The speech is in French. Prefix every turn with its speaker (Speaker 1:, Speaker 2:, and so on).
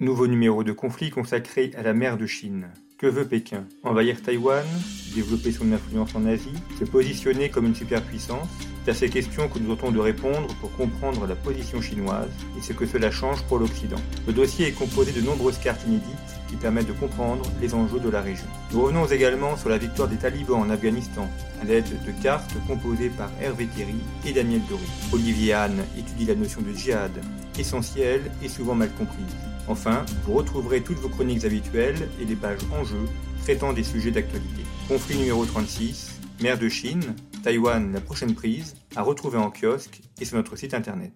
Speaker 1: Nouveau numéro de conflit consacré à la mer de Chine. Que veut Pékin? Envahir Taïwan? Développer son influence en Asie? Se positionner comme une superpuissance? C'est à ces questions que nous tentons de répondre pour comprendre la position chinoise et ce que cela change pour l'Occident. Le dossier est composé de nombreuses cartes inédites permettent de comprendre les enjeux de la région. Nous revenons également sur la victoire des talibans en Afghanistan, à l'aide de cartes composées par Hervé Thierry et Daniel Doré. Olivier Anne étudie la notion de djihad, essentielle et souvent mal comprise. Enfin, vous retrouverez toutes vos chroniques habituelles et des pages en jeu traitant des sujets d'actualité. Conflit numéro 36, mer de Chine, Taïwan la prochaine prise, à retrouver en kiosque et sur notre site internet.